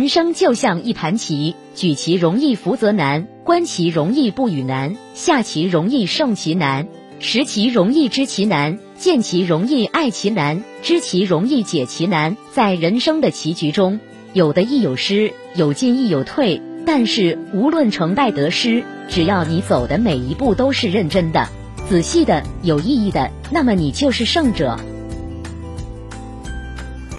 人生就像一盘棋，举棋容易福则难，观棋容易不语难，下棋容易胜棋难，识棋容易知棋难，见棋容易爱棋难，知棋容易解棋难。在人生的棋局中，有得亦有失，有进亦有退。但是无论成败得失，只要你走的每一步都是认真的、仔细的、有意义的，那么你就是胜者。